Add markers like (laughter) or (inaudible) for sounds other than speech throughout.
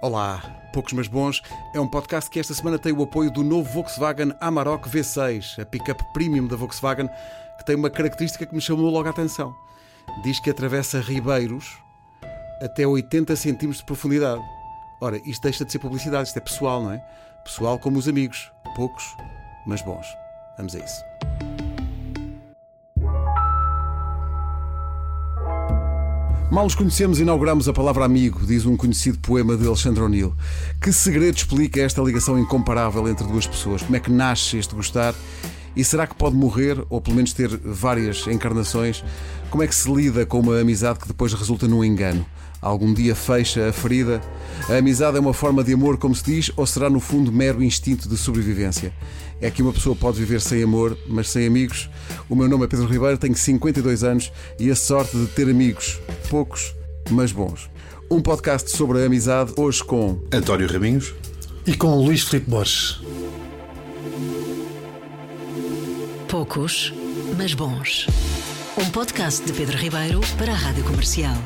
Olá, Poucos Mas Bons é um podcast que esta semana tem o apoio do novo Volkswagen Amarok V6, a pick-up premium da Volkswagen, que tem uma característica que me chamou logo a atenção. Diz que atravessa ribeiros até 80 cm de profundidade. Ora, isto deixa de ser publicidade, isto é pessoal, não é? Pessoal como os amigos, poucos, mas bons. Vamos a isso. Mal os conhecemos, inauguramos a palavra amigo, diz um conhecido poema de Alexandre O'Neill. Que segredo explica esta ligação incomparável entre duas pessoas? Como é que nasce este gostar? E será que pode morrer, ou pelo menos ter várias encarnações? Como é que se lida com uma amizade que depois resulta num engano? Algum dia fecha a ferida? A amizade é uma forma de amor, como se diz, ou será no fundo mero instinto de sobrevivência? É que uma pessoa pode viver sem amor, mas sem amigos? O meu nome é Pedro Ribeiro, tenho 52 anos e a sorte de ter amigos, poucos, mas bons. Um podcast sobre a amizade, hoje com António Raminhos e com Luís Filipe Borges. Poucos, mas bons. Um podcast de Pedro Ribeiro para a Rádio Comercial.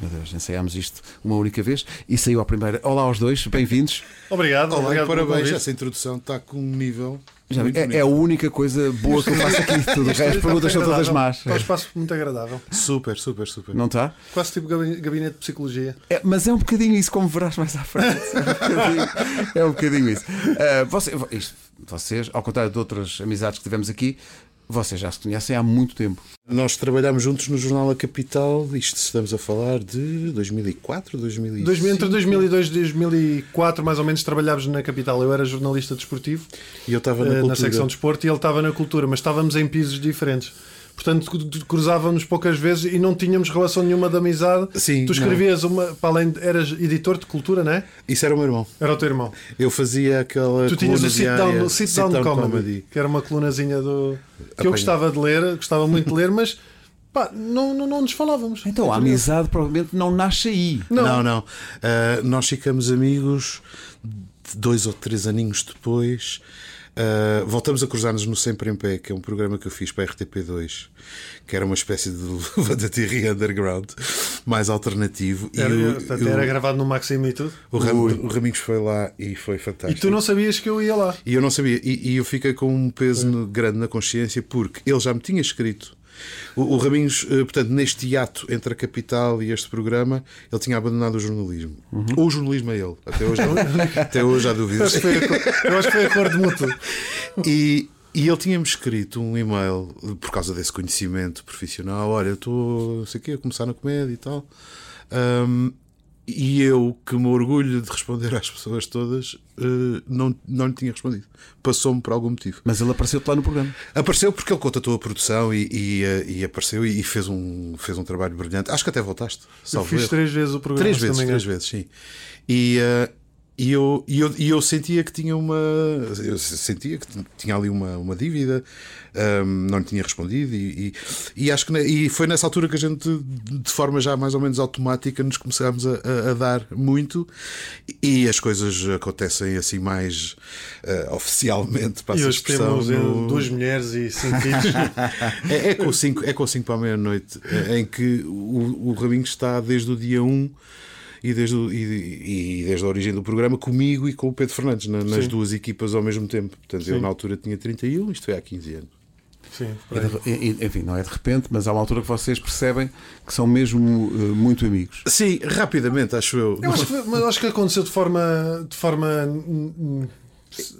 Meu Deus, ensaiámos isto uma única vez e saiu à primeira. Olá aos dois, bem-vindos. Obrigado, Olá, obrigado parabéns. Essa introdução está com um nível. Já é, é a única coisa boa que eu faço aqui. Tudo o resto, as perguntas são todas más. Está um espaço muito agradável. Super, super, super. Não está? Quase tipo gabi- gabinete de psicologia. É, mas é um bocadinho isso, como verás mais à frente. (laughs) É um bocadinho, é um bocadinho isso. Ah, você- isto, vocês, ao contrário de outras amizades que tivemos aqui, vocês já se conhecem há muito tempo. Nós trabalhámos juntos no Jornal A Capital. Isto estamos a falar de 2004, 2005. Dois- entre 2002 e 2004, mais ou menos, trabalhámos na capital. Eu era jornalista desportivo E eu estava eh, na, na, cultura. secção de desporto e ele estava na cultura, mas estávamos em pisos diferentes. Portanto, cru- cruzávamos poucas vezes e não tínhamos relação nenhuma de amizade. Sim, tu escrevias uma. Para além de, eras editor de cultura, não é? Isso era o meu irmão. Era o teu irmão. Eu fazia aquela. Tu tinhas o sit down, diária, o sit down comedy, que era uma colunazinha do. que eu Apanha. gostava de ler, gostava muito de ler, mas pá, não, não, não nos falávamos. Então a amizade provavelmente não nasce aí. Não, não. Ah, nós ficamos amigos dois ou três aninhos depois. Ah, voltamos a cruzar-nos no Sempre em Pé, que é um programa que eu fiz para a RTP2, que era uma espécie de (laughs) Levanta Thierry Underground, mais alternativo. Era, e o, portanto, o- era gravado no Maxime e tudo. o, Ram, o Ramingos foi lá e foi E fantástico. tu não sabias que eu ia lá. E eu não sabia. E, e eu fiquei com um peso no- grande na consciência porque ele já me tinha escrito. O, o Raminhos, eh, portanto, neste hiato entre a capital e este programa, ele tinha abandonado o jornalismo. Ou o jornalismo é ele. Até hoje, até hoje há dúvidas. Acho que foi Eu acho que foi acordo mútuo. E, e ele tinha-me escrito um e-mail por causa desse conhecimento profissional. Olha, eu estou sei quê, a começar na comédia e tal. Ahm, e eu, que me orgulho de responder às pessoas todas, eh, não, não lhe tinha respondido. Passou-me por algum motivo. Mas ele apareceu-te lá no programa. Apareceu porque ele contatou a produção e, e, eh, e apareceu e fez um, fez um trabalho brilhante. Acho que até voltaste. Eu fiz erro. três vezes o programa. Três vezes, três vezes, sim. E, eh, e, eu, e, eu, e eu sentia que tinha uma. Eu sentia que tinha ali uma, uma dívida, ahm, não lhe tinha respondido, e, e, e acho que ne- e foi nessa altura que a gente, de forma já mais ou menos automática, nos começámos a, a- dar muito, e as coisas acontecem assim mais eh, oficialmente. Passa E hoje temos eh, no- duas mulheres e cinco filhos. (laughs) é, é com 5 é com cinco para a meia-noite, eh, em que o, o Raminho está desde o dia 1 e desde, o- e, e desde a origem do programa comigo e com o Pedro Fernandes, na- nas Sim. duas equipas ao mesmo tempo. Portanto, eu Sim. na altura tinha 31, isto foi há 15 anos. Sim, E enfim, não é de repente, mas há uma altura que vocês percebem que são mesmo eh, muito amigos. Sim, rapidamente, acho eu. Eu acho que, mas eu acho que aconteceu de forma, de forma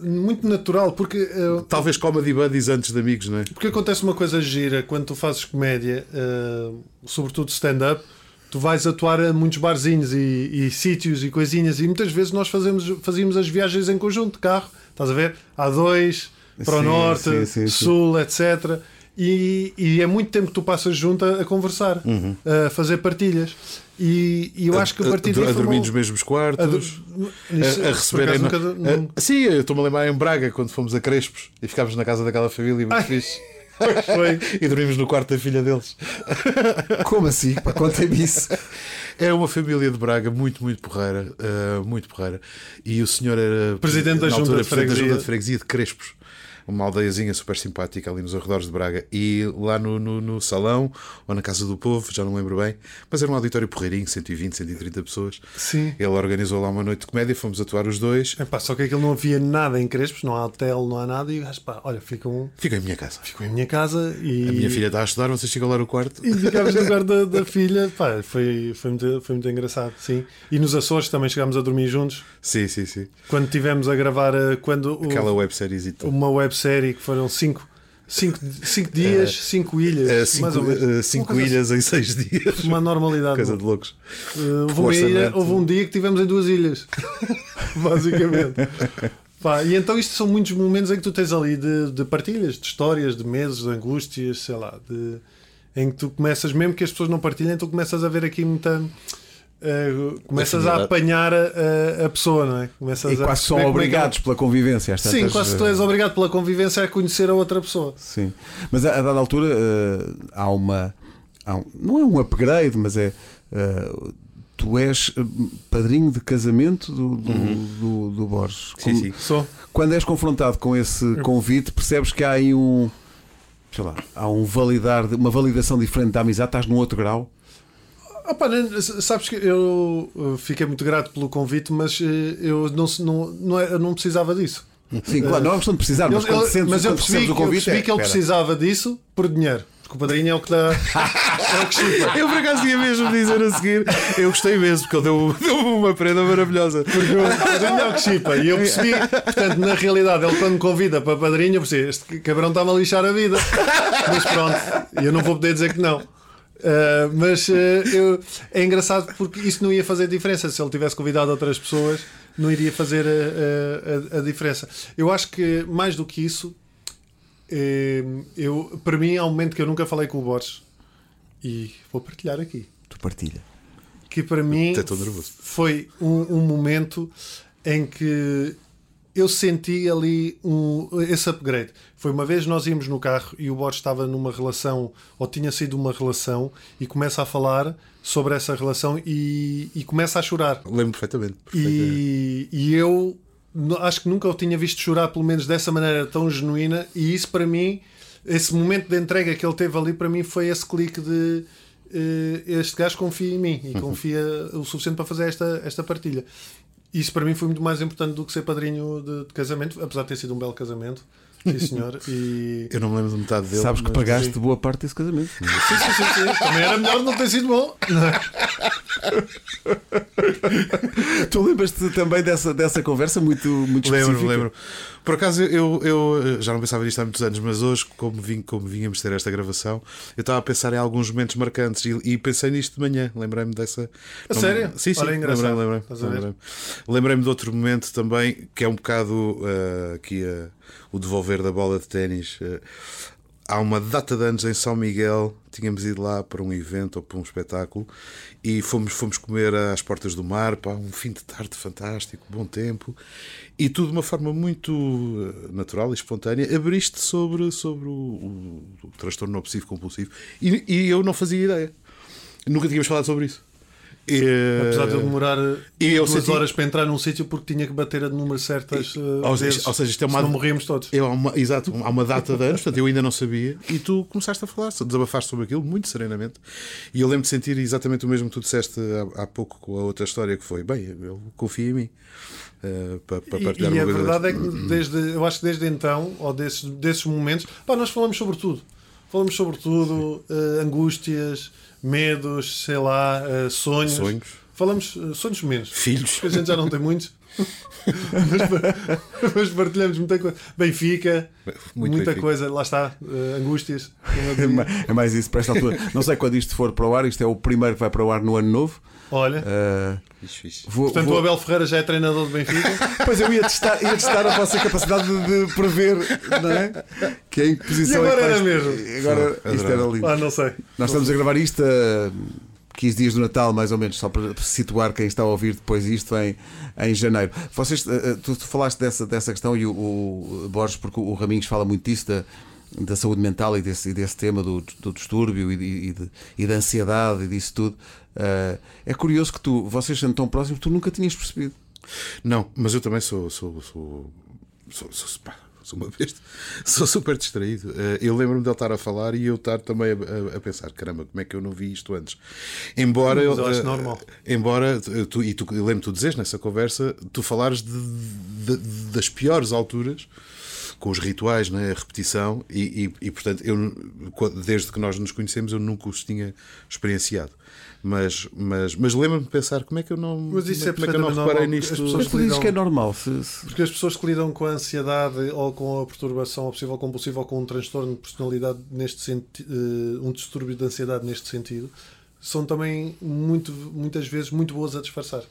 muito natural, porque eh, Talvez comedy buddies antes de amigos, não é? Porque acontece uma coisa gira quando tu fazes comédia, eh, sobretudo stand-up, tu vais atuar a muitos barzinhos e, e sítios e coisinhas, e muitas vezes nós fazemos, fazíamos as viagens em conjunto de carro, estás a ver? A2, para o Sim, norte, sim, sim, sul, etc. E, e é muito tempo que tu passas junto a, a conversar, a fazer partilhas. E, e eu acho que a partir Uhum. a, daí a foi dormir nos mesmos a, quartos. A, a receber nunca- a- não- Sim, eu estou-me a lembrar em Braga quando fomos a Crespos e ficámos na casa daquela família muito fixe. Foi. (laughs) E dormimos no quarto da filha deles. Como assim? Contem-me isso. É uma família de Braga muito, muito porreira. uh, muito porreira. E o senhor era Presidente da Junta altura, de presidente da. Junta de Freguesia de Crespos. Uma aldeiazinha super simpática ali nos arredores de Braga. E lá no, no, no salão, ou na Casa do Povo, já não lembro bem, mas era um auditório porreirinho, 120, 130 pessoas. Sim. Ele organizou lá uma noite de comédia, fomos atuar os dois. Epá, só que aquilo não havia nada em Crespos, não há hotel, não há nada. E o gajo, pá, olha, ficam, Fica em minha casa. ficam em minha casa e. A minha filha está a estudar, vocês chegam lá no quarto. E ficámos (laughs) no lugar da, da filha, pá, foi, foi, muito, foi muito engraçado, sim. E nos Açores também chegámos a dormir juntos. Sim, sim, sim. Quando tivemos a gravar, eh, quando o- Aquela websérie. uma websérie que foram cinco, cinco, cinco dias, cinco ilhas, Uh, cinco uh, cinco ilhas em seis dias. assim, Uma normalidade. Coisa de loucos. Uh, houve, ilha- houve um dia que tivemos em duas ilhas, (laughs) basicamente. Pá, e então isto são muitos momentos em que tu tens ali de, de partilhas, de histórias, de meses, de angústias, sei lá, de, em que tu começas, mesmo que as pessoas não partilhem, tu começas a ver aqui muita. Uh, começas a Afinidade. apanhar a, a- pessoa, não é? Começas E a quase são é que obrigados pela convivência. Sim, tantas, quase tu eh, és obrigado pela convivência a conhecer a outra pessoa. Sim, mas a, a dada altura eh, há uma. há um- não é um upgrade, mas é. eh, tu és eh, padrinho de casamento do, do, do, do Borges. Sim, Como- sim. Sou. Quando és confrontado com esse convite, percebes que há aí um. sei lá, há um validar, uma validação diferente da amizade, estás num outro grau. Ah, pá, né, sabes que eu uh, fiquei muito grato pelo convite, mas uh, eu não, não, não, é- eu não precisava disso. Sim, claro, não é questão de precisar, mas ele- sentes, mas eu quando percebi, o eu convite. percebi é, que ele espera. precisava disso por dinheiro. Porque o padrinho é o que dá. é o que chupa. Eu por acaso ia mesmo dizer a seguir, eu gostei mesmo, porque ele deu, deu uma prenda maravilhosa. Porque o padrinho é o que chipa. E eu percebi, portanto, na realidade, ele quando me convida para padrinho, eu percebi, este cabrão está-me a lixar a vida. Mas pronto, eu não vou poder dizer que não. Uh, mas uh, eu- é engraçado porque isso não ia fazer diferença. Se ele tivesse convidado outras pessoas, não iria fazer a, a- a- a diferença. Eu acho que mais do que isso, eu, para mim, há um momento que eu nunca falei com o Borges e vou partilhar aqui Tu partilha. que para mim foi um, um momento em que eu senti ali um, esse upgrade. Foi uma vez nós íamos no carro e o Borges estava numa relação, ou tinha sido uma relação, e começa a falar sobre essa relação e, e começa a chorar. Lembro perfeitamente. perfeitamente. E, e eu acho que nunca o tinha visto chorar, pelo menos dessa maneira tão genuína, e isso para mim, esse momento de entrega que ele teve ali, para mim foi esse clique de eh, este gajo confia em mim e (laughs) confia o suficiente para fazer esta, esta partilha. Isso para mim foi muito mais importante do que ser padrinho de, de casamento, apesar de ter sido um belo casamento. Sim, (laughs) senhor. E. Eu não me lembro de metade dele. Sabes que pagaste boa parte desse casamento. Sim, sim, sim, sim. Também era melhor não ter sido bom. (laughs) tu lembras-te também dessa, dessa conversa muito, muito Lembro, específica? lembro. Por acaso eu, eu já não pensava nisto há muitos anos, mas hoje, como, vim, como vínhamos ter esta gravação, eu estava a pensar em alguns momentos marcantes e, e pensei nisto de manhã. Lembrei-me dessa. A Não- sério? Sim, sim. Engraçado. Lembrei-me, ver? Lembrei-me. Lembrei-me de outro momento também, que é um bocado eh, aqui eh, o devolver da bola de ténis. eh, há uma data de anos em São Miguel, tínhamos ido lá para um evento ou para um espetáculo e fomos, fomos comer às portas do mar, pá, um fim de tarde fantástico, bom tempo, e tudo de uma forma muito eh, natural e espontânea, abriste sobre, sobre o, o- o transtorno obsessivo compulsivo e, e eu não fazia ideia. Nunca tínhamos falado sobre isso. E, Apesar de eu demorar E eu duas senti- horas para entrar num sítio porque tinha que bater a número certas uh, ou, vezes. seja, ou seja, isto é uma, senão morríamos todos. Eu, há uma, exato, há uma data de anos, portanto eu ainda não sabia, e tu começaste a falar, desabafaste sobre aquilo muito serenamente. E eu lembro de sentir exatamente o mesmo que tu disseste há, há pouco com a outra história que foi: bem, ele confia em mim eh, para, para E, partilhar e uma a verdade é destas. que desde, eu acho que desde então, ou desses, desses momentos, pá, nós falamos sobre tudo. Falamos sobre tudo, uh, angústias, medos, sei lá, uh, sonhos. Sonhos. Falamos uh, sonhos menos. Filhos. Porque a gente já não tem muitos. (laughs) mas, (laughs) mas partilhamos muita coisa. Benfica, Muito muita Benfica. coisa, lá está, uh, angústias. É É mais isso para esta altura. Não sei quando isto for para o ar, isto é o primeiro que vai para o ar no ano novo. Olha, Uh, Fixe, fixe. vou, portanto, vou- o Abel Ferreira já é treinador do Benfica. (laughs) Pois eu ia testar, ia testar a vossa capacidade de, de prever, não é? Que é em que posição E agora é que era mesmo? Agora Não, isto era lindo. ah, não sei. Nós estamos a gravar isto a 15 dias do Natal, mais ou menos, só para situar quem está a ouvir depois isto em, em janeiro. Vocês, eh, eh, tu, tu falaste dessa, dessa questão e o, o Borges, porque o Raminhos fala muito disso, da, da saúde mental e desse, e desse tema do, do distúrbio e, e, de- e da ansiedade e disso tudo. Eh, é curioso que tu, vocês sendo tão próximos, tu nunca tinhas percebido. Não, mas eu também sou. sou, sou, sou, sou, sou uma besta, (laughs) sou super distraído. Eh, eu lembro-me de ele estar a falar e eu estar também a, pensar: caramba, como é que eu não vi isto antes? Embora. Mas eu acho eh, normal. Embora, tu, e tu, eu lembro tu dizeres nessa conversa, tu falares de, de- das piores alturas. Com os rituais, né, a repetição, e, e, e, portanto, eu, desde que nós nos conhecemos, eu nunca os tinha experienciado. Mas, mas, mas lembro-me de pensar como é que eu não, Mas isso é como é que eu não reparei normal, nisto. as pessoas Mas tu dizes lidam- que é normal. Se, se- Porque as pessoas que lidam com a ansiedade ou com a perturbação obsessiva compulsiva ou com um transtorno de personalidade neste sentido, um distúrbio de ansiedade neste sentido, são também muito, muitas vezes muito boas a disfarçar.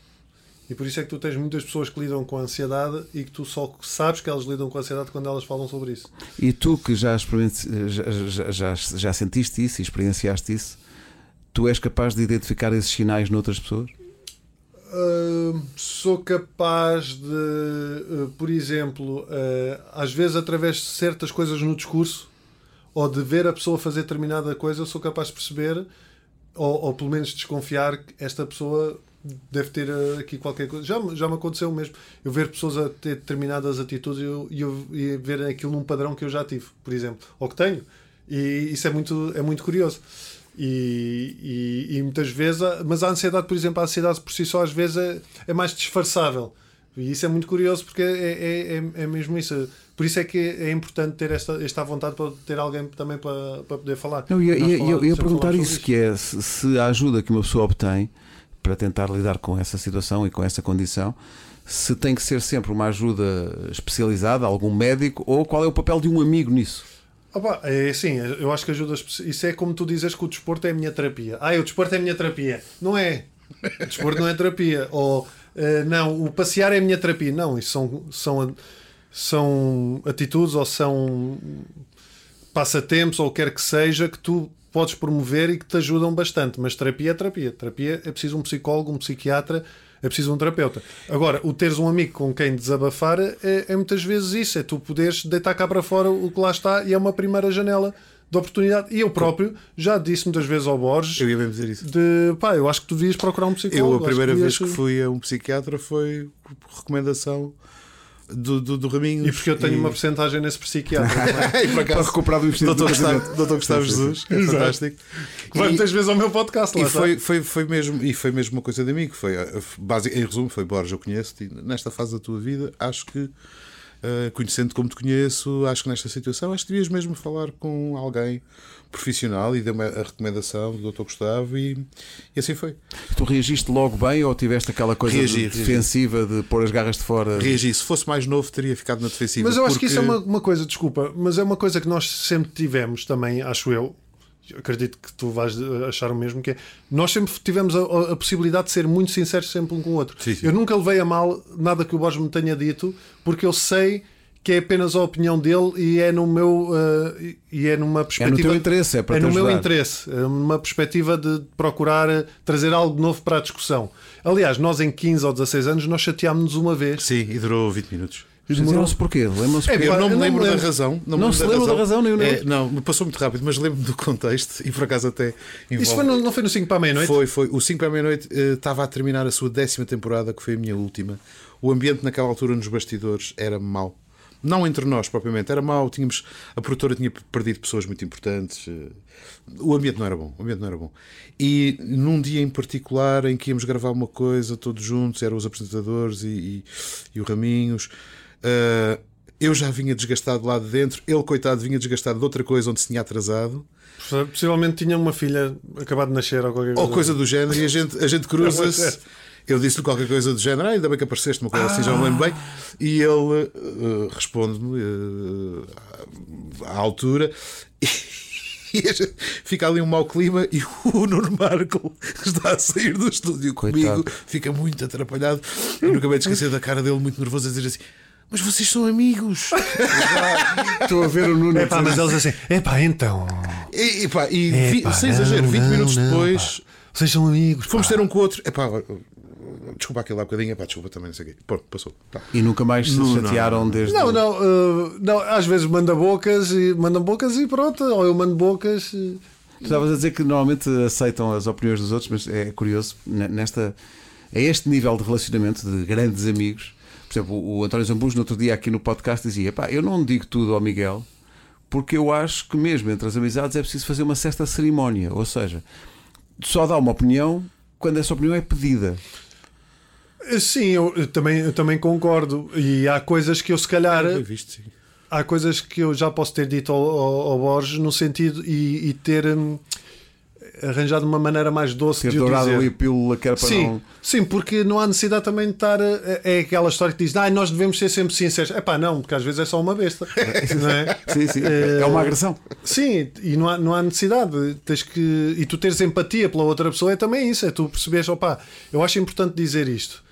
E por isso é que tu tens muitas pessoas que lidam com a ansiedade e que tu só sabes que elas lidam com a ansiedade quando elas falam sobre isso. E tu que já, experienci- já, já, já, já sentiste isso e experienciaste isso, tu és capaz de identificar esses sinais noutras pessoas? Uh, sou capaz de, uh, por exemplo, uh, às vezes através de certas coisas no discurso ou de ver a pessoa fazer determinada coisa, eu sou capaz de perceber ou, ou pelo menos desconfiar que esta pessoa deve ter uh, aqui qualquer coisa. Já, já me aconteceu mesmo. Eu ver pessoas a ter determinadas atitudes e eu, eu ver aquilo num padrão que eu já tive, por exemplo, ou que tenho. E isso é muito, é muito curioso. E, e, e muitas vezes, mas a ansiedade, por exemplo, a ansiedade por si só às vezes é, é mais disfarçável. E isso é muito curioso porque é, é, é, é mesmo isso. Por isso é que é importante ter esta, esta vontade para ter alguém também para, para poder falar. Não, eu, eu, eu, eu perguntar isso, sobre que é se, se a ajuda que uma pessoa obtém para tentar lidar com essa situação e com essa condição, se tem que ser sempre uma ajuda especializada, algum médico, ou qual é o papel de um amigo nisso? Opa, é assim, eu acho que ajuda. Isso é como tu dizes que o desporto é a minha terapia. Ah, o desporto é a minha terapia. Não é. O desporto não é terapia. (laughs) Ou eh, não, o passear é a minha terapia. Não, isso são, são, são atitudes ou são passatempos ou o que quer que seja que tu podes promover e que te ajudam bastante. Mas terapia é terapia. Terapia é preciso um psicólogo, um psiquiatra, é preciso um terapeuta. Agora, o teres um amigo com quem desabafar é, é muitas vezes isso. É tu poderes deitar cá para fora o que lá está e é uma primeira janela de oportunidade. E eu próprio já disse muitas vezes ao Borges Eu ia mesmo dizer isso. de pá, eu acho que tu devias procurar um Eu, psicólogo. a acho primeira vez que fui a um psiquiatra foi por recomendação do, do, do Raminhos. E porque eu tenho uma porcentagem nesse psiquiatra. (laughs) e por Para acaso, recuperar do investimento Doutor. Gustavo, Doutor Gustavo Jesus, que é Exato. fantástico. Que vai E- muitas vezes ao meu podcast. Lá E foi, foi, foi, mesmo, e foi mesmo uma coisa de amigo. Foi, basi- em resumo, foi Borges, eu conheço-te. e Nesta fase da tua vida, acho que, eh, conhecendo como te conheço, acho que nesta situação, acho que devias mesmo falar com alguém profissional e deu-me a recomendação do Dr. Gustavo e, e assim foi. Tu reagiste logo bem ou tiveste aquela coisa Reagi, de- reagi. defensiva de pôr as garras de fora? Reagi. Se fosse mais novo, teria ficado na defensiva. Mas eu acho que isso é porque- uma, uma coisa, desculpa, mas é uma coisa que nós sempre tivemos também, acho eu. Eu Acredito que tu vais eh, achar o mesmo que é. Nós sempre tivemos a, a- a possibilidade de ser muito sinceros sempre um com o outro. Sim, sim. Eu nunca levei a mal nada que o Borges me tenha dito, porque eu sei que é apenas a opinião dele e é no meu eh, e é numa É no perspectiva teu interesse, é para é te no meu ajudar. interesse, é numa perspectiva de procurar eh, trazer algo novo para a discussão. Aliás, nós em 15 ou 16 anos nós chateámos-nos uma vez. Sim, e durou 20 minutos. Lembram-se porquê? Lembram-se É, porquê? Eu Pá, não me eu não lembro me da lembro. razão. Não me se lembro lembra da razão, nem o É, nome? Não, me passou muito rápido, mas lembro-me do contexto e por acaso até envolve... Isso foi no- não foi no 5 para a meia-noite? Foi, foi. O 5 para a meia-noite eh, estava a terminar a sua décima temporada, que foi a minha última. O ambiente naquela altura nos bastidores era mau. Não entre nós propriamente, era mau. Tínhamos, a produtora tinha perdido pessoas muito importantes. eh, O ambiente não era bom. O ambiente não era bom. E num dia em particular em que íamos gravar uma coisa todos juntos, eram os apresentadores e, e, e o Raminhos. eh, eu já vinha desgastado lá de dentro, ele, coitado, vinha desgastado de outra coisa onde se tinha atrasado. Possivelmente tinha uma filha acabado de nascer ou qualquer coisa. Ou coisa do género, e a gente, a gente (laughs) cruza-se. Eu disse-lhe qualquer coisa do género, ah, ainda bem que apareceste, uma coisa assim, já me lembro bem. E ele eh, responde-me eh, à altura. (laughs) E fica ali um mau clima e o Nuno Marco está a sair do estúdio Coitado. comigo, fica muito atrapalhado. Eu nunca me esquecer da cara dele, muito nervoso, a dizer assim: Mas vocês são amigos. (laughs) Estou a ver o Nuno. É pá, mas eles assim, é pá, então. E, e, pá, e vi- Epá, sem exagero, não, 20 não, minutos não, depois. pá. Vocês são amigos. Fomos pá. ter um com o outro. Epá, desculpa aquele lá um bocadinho. Epá, desculpa também, não sei o quê. Pronto, passou. Tá. E nunca mais se Não, não, chatearam desde. Não, não, uh, não, às vezes manda bocas e mandam bocas e pronto, ou eu mando bocas. e- Tu estavas a dizer que normalmente aceitam as opiniões dos outros, mas é curioso, nesta, a este nível de relacionamento de grandes amigos, Por exemplo, o António Zambujo, no outro dia aqui no podcast, dizia: pá, eu não digo tudo ao Miguel porque eu acho que mesmo entre as amizades é preciso fazer uma certa cerimónia. Ou seja, só dá uma opinião quando essa opinião é pedida. Sim, eu, eu também, eu também concordo. E há coisas que eu, se calhar. Bem visto, sim. Há coisas que eu já posso ter dito ao, ao, ao Borges no sentido e, e ter hum, arranjado uma maneira mais doce Ter de o dourado dizer. ali a pílula que era para Sim, não. sim, porque não há necessidade também de estar. É aquela história que diz, ah, nós devemos ser sempre sinceros. É pá, não, porque às vezes é só uma besta. (laughs) não é? Sim, sim. É uma agressão. Sim, e não há, não há necessidade. Tens que, e tu teres empatia pela outra pessoa é também isso. É tu perceberes, opá, eu acho importante dizer isto.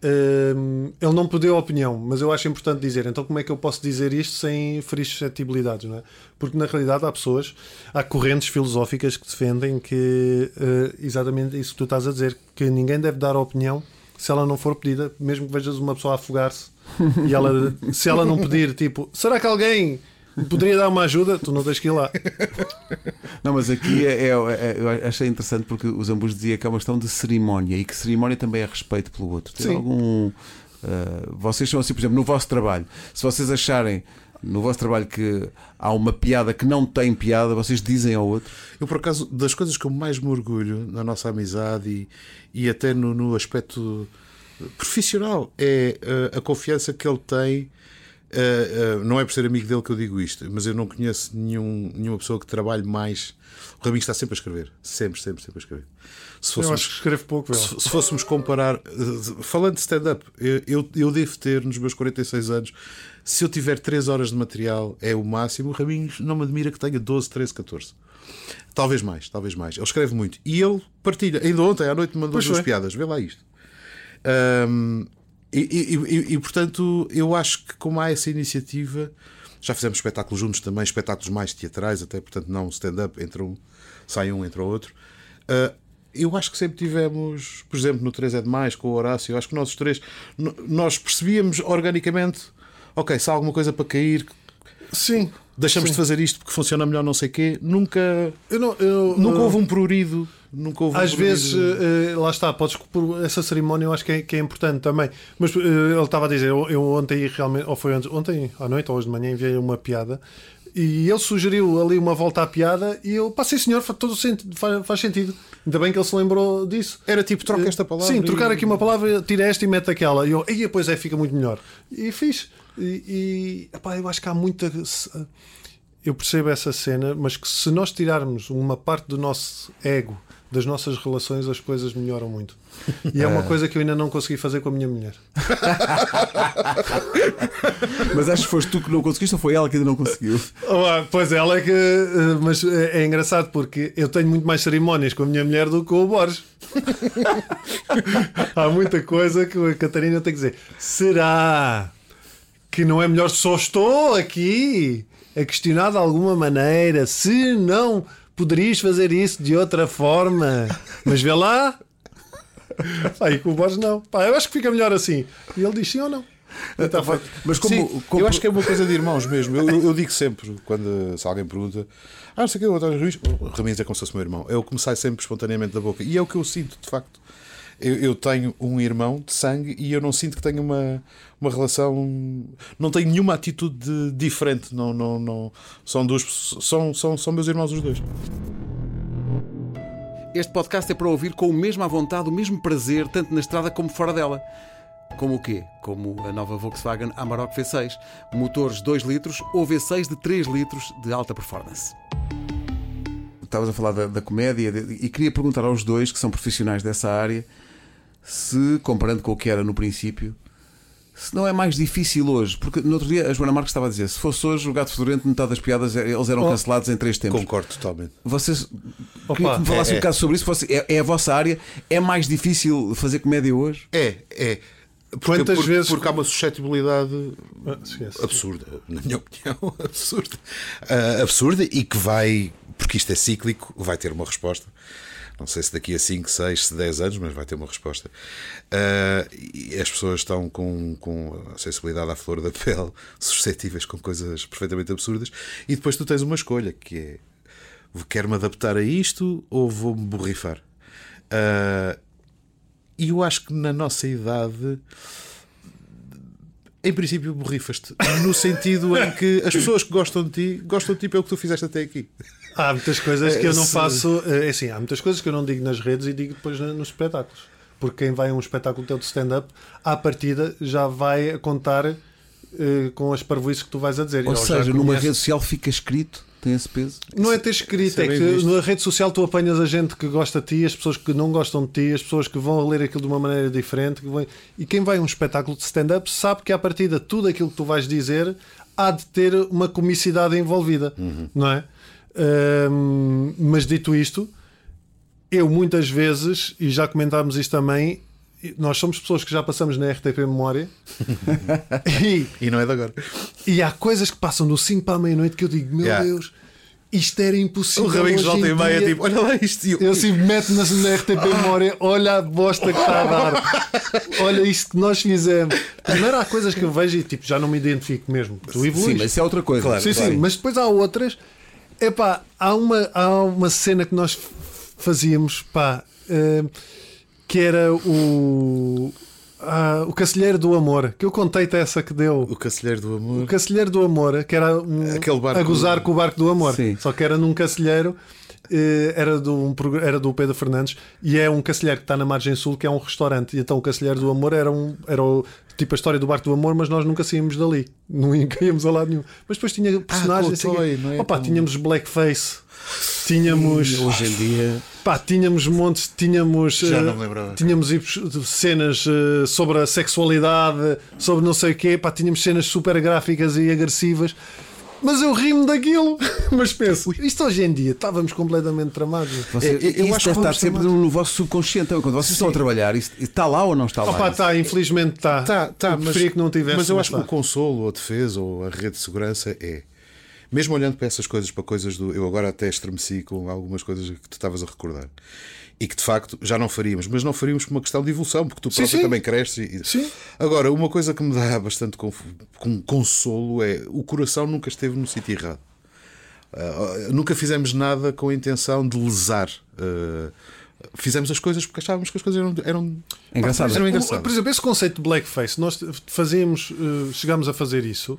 Hum, ele não perdeu a opinião, mas eu acho importante dizer. Então, como é que eu posso dizer isto sem ferir suscetibilidades? Não é? Porque na realidade há pessoas, há correntes filosóficas que defendem que eh, exatamente isso que tu estás a dizer, que ninguém deve dar opinião se ela não for pedida, mesmo que vejas uma pessoa afogar-se e ela, se ela não pedir, tipo, será que alguém me poderia dar uma ajuda? Tu não tens que ir lá. Não, mas aqui é, é- é- eu achei interessante porque o Zambus dizia que é uma questão de cerimónia e que cerimónia também é respeito pelo outro. Tem Sim. algum. ah, vocês são assim, por exemplo, no vosso trabalho, se vocês acharem no vosso trabalho que há uma piada que não tem piada, vocês dizem ao outro. Eu, por acaso, das coisas que eu mais me orgulho na nossa amizade e, e até no, no aspecto profissional é eh, a confiança que ele tem. Eh, eh, não é por ser amigo dele que eu digo isto, mas eu não conheço nenhum, nenhuma pessoa que trabalhe mais. O Raminho está sempre a escrever. Sempre, sempre, sempre a escrever. Se Eu fôssemos, acho que escrevo pouco. Se, se fôssemos comparar, eh, falando de stand-up, eu, eu, eu devo ter nos meus 46 anos, se eu tiver 3 horas de material, é o máximo. O Raminhos não me admira que tenha 12, 13, 14. Talvez mais, talvez mais. Ele escreve muito. E ele partilha. Ainda ontem à noite me mandou Pois duas piadas. Vê lá isto. Ahm, e, e- e- portanto, eu acho que como há essa iniciativa, já fizemos espetáculos juntos também, espetáculos mais teatrais, até portanto não stand-up, entre um, sai um, entre o outro. Ah, eu acho que sempre tivemos, por exemplo, no 3 é demais, com o Horácio, eu acho que nós os três, nós percebíamos organicamente, ok, se há alguma coisa para cair, Sim. Deixamos de fazer isto porque funciona melhor, não sei o quê. Nunca, Eu não, eu, nunca eu- houve um prurido. Nunca houve um Às prurido. vezes, eh, eh, lá está, podes por essa cerimónia eu acho que é, que é importante também. Mas eh, ele estava a dizer, eu, eu ontem realmente, ou foi ontem, ontem à noite ou hoje de manhã, enviei uma piada e ele sugeriu ali uma volta à piada e eu passei, senhor, faz, todo o sentido, faz, faz sentido. Ainda bem que ele se lembrou disso. Era tipo, troca esta palavra. Sim, e- trocar aqui uma palavra, tira esta e mete aquela. E eu, e depois é, fica muito melhor. E fiz. E, e epá, eu acho que há muita. Eu percebo essa cena, mas que se nós tirarmos uma parte do nosso ego das nossas relações, as coisas melhoram muito. E é uma coisa que eu ainda não consegui fazer com a minha mulher. (laughs) Mas acho que foste tu que não conseguiste ou foi ela que ainda não conseguiu? Ah, Pois ela é que. eh, Mas é é engraçado porque eu tenho muito mais cerimónias com a minha mulher do que com o Borges. (laughs) Há muita coisa que a Catarina tem que dizer. Será que não é melhor só estou aqui a questionar de alguma maneira se não poderias fazer isso de outra forma? Mas vê lá. E com o Borges não. Pá, eu acho que fica melhor assim. E ele diz sim ou não. Está feito. Mas como, Sim, como- eu acho que é uma coisa de irmãos mesmo. Eu, eu- eu digo sempre, quando se alguém pergunta, ah, não sei o que, o António Ruiz, o Raminhos é como se fosse meu irmão. É o que me sai sempre espontaneamente da boca. E é o que eu sinto, de facto. Eu, eu tenho um irmão de sangue e eu não sinto que tenho uma, uma relação. Não tenho nenhuma atitude de- diferente. Não, não, não, são, duas, são, são, são meus irmãos os dois. Este podcast é para ouvir com o mesmo à vontade, o mesmo prazer, tanto na estrada como fora dela. Como o quê? Como a nova Volkswagen Amarok V6. Motores 2 litros ou V6 de 3 litros de alta performance. Estavas a falar da, da comédia de- e queria perguntar aos dois, que são profissionais dessa área, se, comparando com o que era no princípio, se não é mais difícil hoje. Porque no outro dia a Joana Marques estava a dizer: se fosse hoje o gato fedorento, metade das piadas eles eram Oh. cancelados em três tempos. Concordo totalmente. Vocês Opa, queria que me falassem é, um bocado sobre isso. Você- É, é a vossa área? É mais difícil fazer comédia hoje? É, é. Porque, Quantas porque- vezes- porque há uma suscetibilidade Ah, absurda, na minha (laughs) opinião, absurda. Ah, absurda e que vai, porque isto é cíclico, vai ter uma resposta. Não sei se daqui a 5, 6, 10 anos, mas vai ter uma resposta. E as pessoas estão com, com a sensibilidade à flor da pele, (laughs) suscetíveis com coisas perfeitamente absurdas, e depois tu tens uma escolha que é quero-me adaptar a isto ou vou-me borrifar? Ah, e eu acho que na nossa idade em princípio, borrifas-te. No sentido em que as pessoas que gostam de ti gostam de ti pelo que tu fizeste até aqui. Há muitas coisas que eu não Esse- faço. É assim, há muitas coisas que eu não digo nas redes e digo depois nos espetáculos. Porque quem vai a um espetáculo teu de stand-up, à partida já vai a contar eh, com as parvoices que tu vais a dizer. Ou já seja, numa rede social fica escrito, tem esse peso. Não é ter escrito, é é que visto. na rede social tu apanhas a gente que gosta de ti, as pessoas que não gostam de ti, as pessoas que vão ler aquilo de uma maneira diferente. que vão- E quem vai a um espetáculo de stand-up sabe que à partida tudo aquilo que tu vais dizer há de ter uma comicidade envolvida, não é? Mas dito isto, eu muitas vezes, e já comentámos isto também, nós somos pessoas que já passamos na RTP Memória (laughs) e E não é de agora. e há coisas que passam do 5 para a meia-noite que eu digo, meu Yeah. Deus, isto era impossível. O Rabinhos hoje volta e meia, tipo, olha lá isto. Eu- Eu assim meto na, RTP Memória, olha a bosta que está a dar. Olha isto que nós fizemos. Primeiro há coisas que eu vejo e tipo, já não me identifico mesmo. Tu Sim, evoluís. mas isso é outra coisa. Claro. Sim, sim, mas depois há outras. Epá, há uma, há uma cena que nós fazíamos, pá, eh, que era o. ah, o Cacilheiro do Amor, que eu contei-te essa que deu. O Cacilheiro do O Amor. Cacilheiro do Amor, que era um, Aquele barco- a gozar com o barco do amor, Sim. só que era num cacilheiro, era do, um, era do Pedro Fernandes, e é um cacilheiro que está na margem sul, que é um restaurante. E então o Cacilheiro do Amor era, um, era o, tipo a história do barco do amor, mas nós nunca saímos dali, nunca (laughs) íamos a lado nenhum. Mas depois tinha personagens, com o assim, é? opa, Com- tínhamos blackface. Tínhamos, Hoje em dia. pá, tínhamos montes, tínhamos, Já eh, não me lembrava. tínhamos cenas eh, sobre a sexualidade, sobre não sei o quê, pá, tínhamos cenas super gráficas e agressivas. Mas eu rimo daquilo. (laughs) Mas penso, isto hoje em dia estávamos completamente tramados. Você, Eu- eu isso acho que deve estar vamos sempre tomar- no vosso subconsciente. Então, Quando vocês estão a trabalhar, isso está lá ou não está lá? Opa, Isso? está, infelizmente está. Tá, tá, eu preferia que não tivesse. Mas eu acho que o consolo, ou a defesa, ou a rede de segurança é. Mesmo olhando para essas coisas, para coisas do. Eu agora até estremeci com algumas coisas que tu estavas a recordar. E que de facto já não faríamos, mas não faríamos por uma questão de evolução, porque tu Sim, próprio sim. também cresces. e- Sim. Agora, uma coisa que me dá bastante conf- com consolo é o coração nunca esteve no sítio errado. Ah, nunca fizemos nada com a intenção de lesar. Ah, fizemos as coisas porque achávamos que as coisas eram, eram, Engraçado. eram O- engraçadas. Por exemplo, esse conceito de blackface, nós fazíamos, eh, chegámos a fazer isso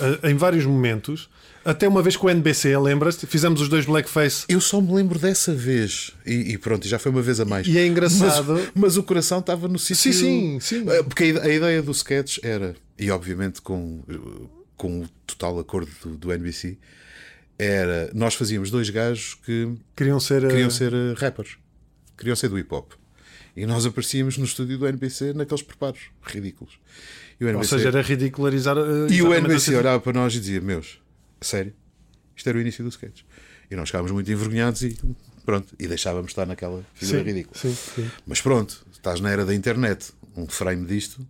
eh, em vários momentos. Até uma vez com o NBC, lembras-te? Fizemos os dois blackface. Eu só me lembro dessa vez. E, e pronto, já foi uma vez a mais. E é engraçado. Mas, mas o coração estava no sítio. Sim, sim, sim. Eh, Porque a ide- a ideia do sketch era, e obviamente com, com o total acordo do, do NBC, era. Nós fazíamos dois gajos que Queriam ser. eh, queriam ser eh, rappers, queriam ser do hip hop. E nós aparecíamos no estúdio do NBC naqueles preparos ridículos. E o Ou NBC, seja, era ridicularizar. eh, e o NBC assim. olhava para nós e dizia: Meus, a sério, isto era o início do sketch. E nós ficávamos muito envergonhados e pronto, e deixávamos estar naquela figura Sim, ridícula. sim, sim. Mas pronto, estás na era da internet, um frame disto.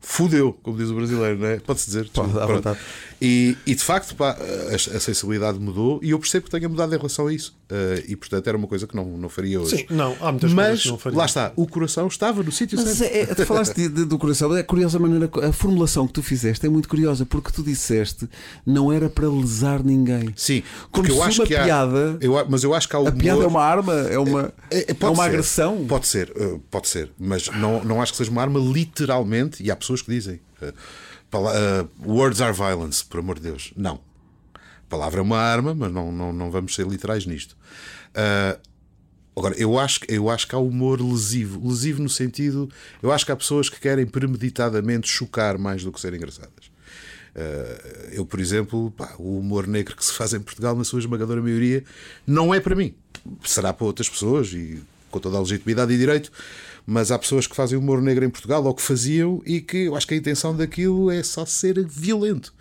Fudeu, como diz o brasileiro, não é? Pode-se dizer. Pode, à vontade. E, e de facto, pá, a, a sensibilidade mudou e eu percebo que tenha mudado em relação a isso. Eh, e portanto era uma coisa que não, não faria hoje. Sim, não, há muitas coisas Mas que não faria. lá está, o coração estava no sítio Mas certo. é, é, tu falaste de- de- do coração, mas é curiosa a maneira, a formulação que tu fizeste é muito curiosa, porque tu disseste não era para lesar ninguém. Sim, Como porque eu se acho uma que há, piada- eu a- mas eu acho que há A humor, piada é uma arma, é uma, É, é, é uma ser. agressão. Pode ser, pode ser, mas não, não acho que seja uma arma literalmente, e há pessoas que dizem eh, words are violence, por amor de Deus. Não. A palavra é uma arma, mas não, não, não vamos ser literais nisto. Ah, agora, eu acho, eu acho que há humor lesivo. Lesivo no sentido. Eu acho que há pessoas que querem premeditadamente chocar mais do que ser engraçadas. Uh, eu, por exemplo, pá, o humor negro que se faz em Portugal, na sua esmagadora maioria, não é para mim. Será para outras pessoas e com toda a legitimidade e direito, mas há pessoas que fazem humor negro em Portugal ou que faziam e que eu acho que a intenção daquilo é só ser violento.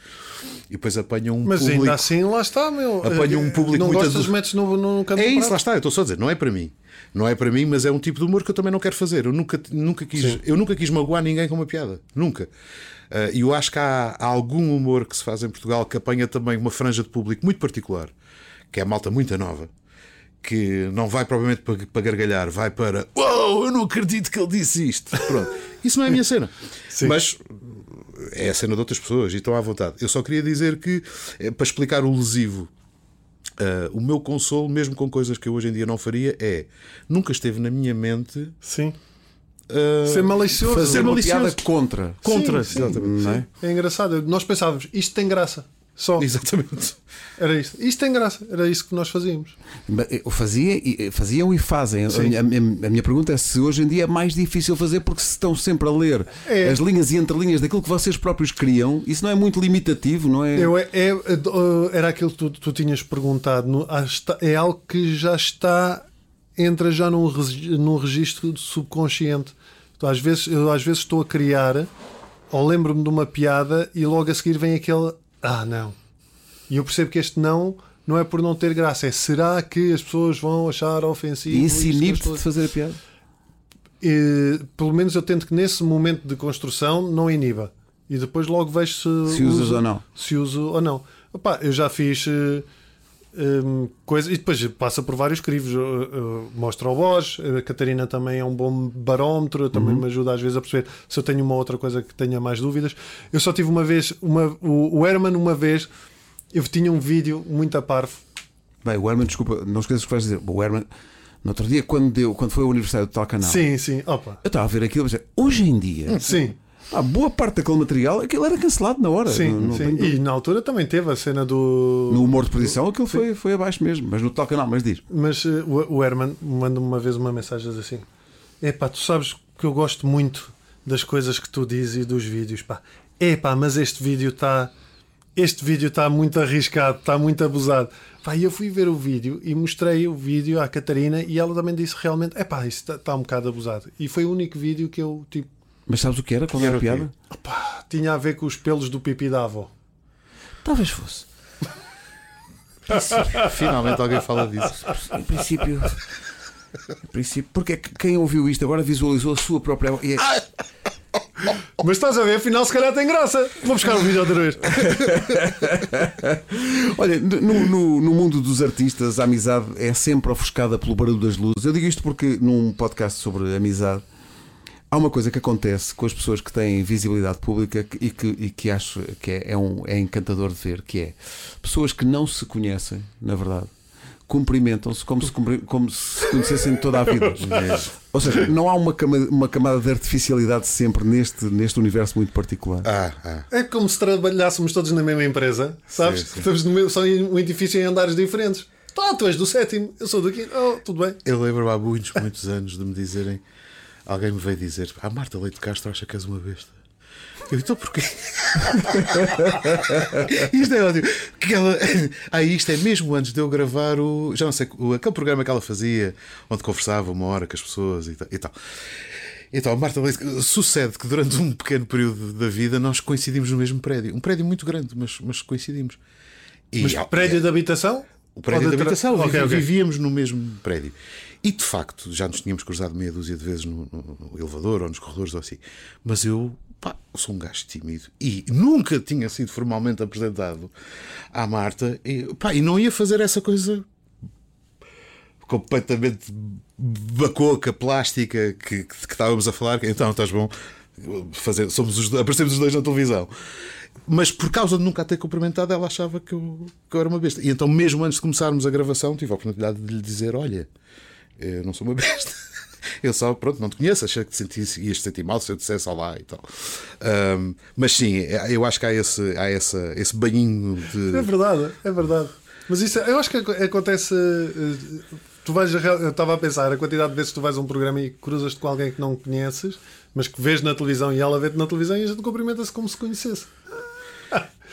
E depois apanham um Mas público. ainda assim, lá está, meu. Apanha um Eh, público Não muito gostas, adu- metes no, no canto É isso, lá está, eu estou só a dizer, não é para mim. Não é para mim, mas é um tipo de humor que eu também não quero fazer. Eu nunca, nunca, quis, eu nunca quis magoar ninguém com uma piada. Nunca. Ah, E eu acho que há, há algum humor que se faz em Portugal que apanha também uma franja de público muito particular, que é a malta muito nova, que não vai provavelmente para, para gargalhar, vai para Uou, eu não acredito que ele disse isto. Pronto. Isso não é a minha cena. (laughs) Mas é a cena de outras pessoas e estão à vontade. Eu só queria dizer que, eh, para explicar o lesivo Uh, o meu consolo, mesmo com coisas que eu hoje em dia não faria, é nunca esteve na minha mente Sim. uh, Ser malicioso. Fazer Ser uma malicioso. piada contra. contra. Sim, sim. Exatamente. É? É engraçado. Nós pensávamos, isto tem graça. Só. (laughs) Exatamente. Era isto. Isto tem graça. Era isso que nós fazíamos. Eh, Fazia, e- faziam e fazem. A minha, a minha- a minha pergunta é se hoje em dia é mais difícil fazer porque se estão sempre a ler É. as linhas e entrelinhas daquilo que vocês próprios criam, isso não é muito limitativo, não é? Eu, é, é- uh, era aquilo que tu, tu tinhas perguntado. no- é algo que já está. Entra já num, num registro subconsciente. Tu, às vezes, eu às vezes estou a criar, ou lembro-me de uma piada e logo a seguir vem aquele. Ah, não. E eu percebo que este não não é por não ter graça, é será que as pessoas vão achar ofensivo? E isso inibe-te a de fazer a piada? e, pelo menos eu tento que nesse momento de construção não iniba. E depois logo vejo se, Se usas uso- ou não. Se uso ou não. Opa, eu já fiz eh, hum, coisas e depois passa por vários crivos. Eu, eu mostro ao voz, a Catarina também é um bom barómetro, também Uhum. me ajuda às vezes a perceber se eu tenho uma outra coisa que tenha mais dúvidas. Eu só tive uma vez, uma, o, o Herman, uma vez, eu tinha um vídeo muito a parvo. Bem, o Herman, desculpa, não esqueças o que vais dizer. O Herman, no outro dia, quando, deu, quando foi o aniversário do tal canal, Sim, sim, opa. eu estava a ver aquilo pensei, hoje em dia, Sim. A boa parte daquele material, aquilo era cancelado na hora. Sim, Não- não sim. E na altura também teve a cena do. No humor de perdição, aquilo foi, foi abaixo mesmo, mas no tal canal, mas diz. Mas eh, o, Herman manda-me uma vez uma mensagem assim: Epá, tu sabes que eu gosto muito das coisas que tu dizes e dos vídeos, pá. Epá, mas este vídeo está. Este vídeo está muito arriscado, está muito abusado. Pá, eu fui ver o vídeo e mostrei o vídeo à Catarina e ela também disse realmente: Epá, isso está, está um bocado abusado. E foi o único vídeo que eu, tipo, Mas sabes o que era? Qual era a Era quê? piada? pá, tinha a ver com os pelos do pipi da avó. Talvez fosse. (laughs) Finalmente alguém fala disso. Em princípio. Em princípio, porque é que quem ouviu isto agora visualizou a sua própria. e é- Mas estás a ver, afinal, se calhar tem graça. Vou buscar o vídeo outra vez. (laughs) Olha, no, no- no mundo dos artistas, a amizade é sempre ofuscada pelo barulho das luzes. Eu digo isto porque num podcast sobre amizade há uma coisa que acontece com as pessoas que têm visibilidade pública e que, e que acho que é, é um, é encantador de ver, que é pessoas que não se conhecem, na verdade. Cumprimentam-se como se, cumpri- como se conhecessem toda a vida. (laughs) Ou seja, não há uma camada, uma camada de artificialidade sempre neste, neste universo muito particular. Ah, ah. É como se trabalhássemos todos na mesma empresa, sabes? Sim, sim. Estamos no mesmo, só em um edifício em andares diferentes. Tá, tu és do sétimo, eu sou do quinto. Oh, tudo bem. Eu lembro-me há muitos, muitos anos de me dizerem. Alguém me veio dizer: Ah, Marta Leite Castro acha que és uma besta. Eu então porquê? (laughs) isto é ótimo. Que ela... (laughs) Ah, isto é mesmo antes de eu gravar o. Já não sei, aquele programa que ela fazia, onde conversava uma hora com as pessoas e tal. Então, Marta Leite, sucede que durante um pequeno período da vida nós coincidimos no mesmo prédio. Um prédio muito grande, mas, mas coincidimos. E Mas prédio de habitação? o prédio de tra- habitação, Ok, vivi- ok. vivíamos no mesmo prédio. E de facto, já nos tínhamos cruzado meia dúzia de vezes no, no- elevador ou nos corredores ou assim. Mas eu, pá, sou um gajo tímido e nunca tinha sido formalmente apresentado à Marta e, pá, e não ia fazer essa coisa completamente bacoca, plástica que, que, que estávamos a falar. Então, estás bom? Fazer, somos os, aparecemos os dois na televisão. Mas por causa de nunca a ter cumprimentado, ela achava que eu, que eu era uma besta. E então, mesmo antes de começarmos a gravação, tive a oportunidade de lhe dizer: Olha, eu não sou uma (laughs) besta. Eu só, pronto, não te conheço, achei que sentisse, ias te sentir mal se eu dissesse olá e tal. Ahm, mas sim, eu acho que há esse, há essa, esse banhinho de. É verdade, é verdade. Mas isso, eu acho que ac- acontece. eh, Tu vais, eu estava a pensar a quantidade de vezes que tu vais a um programa e cruzas-te com alguém que não conheces, mas que vês na televisão e ela vê-te na televisão e a gente cumprimenta-se como se conhecesse.